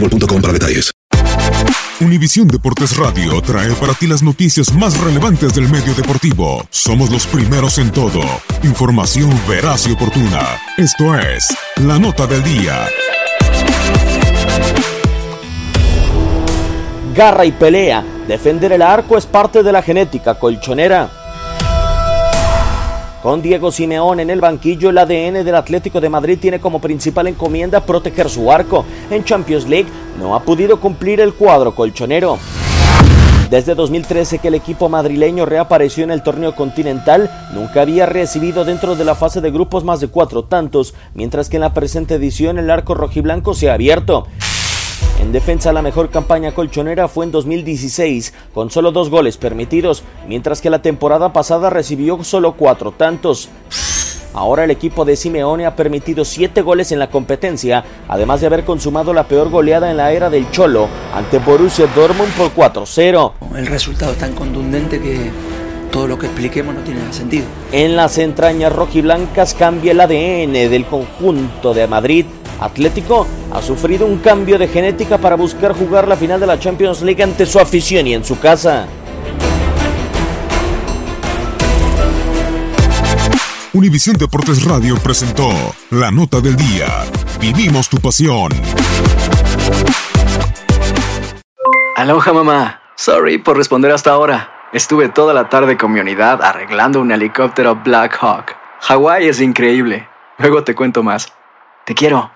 boostmobile.com para detalles. Univisión Deportes Radio trae para ti las noticias más relevantes del medio deportivo. Somos los primeros en todo. Información veraz y oportuna. Esto es La Nota del Día. Garra y pelea. Defender el arco es parte de la genética colchonera. Con Diego Simeón en el banquillo, el ADN del Atlético de Madrid tiene como principal encomienda proteger su arco. En Champions League no ha podido cumplir el cuadro colchonero. Desde 2013 que el equipo madrileño reapareció en el torneo continental, nunca había recibido dentro de la fase de grupos más de cuatro tantos, mientras que en la presente edición el arco rojiblanco se ha abierto. En defensa, la mejor campaña colchonera fue en 2016, con solo dos goles permitidos, mientras que la temporada pasada recibió solo cuatro tantos. Ahora el equipo de Simeone ha permitido siete goles en la competencia, además de haber consumado la peor goleada en la era del Cholo ante Borussia Dortmund por 4-0. El resultado es tan contundente que todo lo que expliquemos no tiene sentido. En las entrañas rojiblancas cambia el ADN del conjunto de Madrid. Atlético ha sufrido un cambio de genética para buscar jugar la final de la Champions League ante su afición y en su casa. Univisión Deportes Radio presentó La Nota del Día. Vivimos tu pasión. Aloha mamá. Sorry por responder hasta ahora. Estuve toda la tarde con mi unidad arreglando un helicóptero Black Hawk. Hawái es increíble. Luego te cuento más. Te quiero.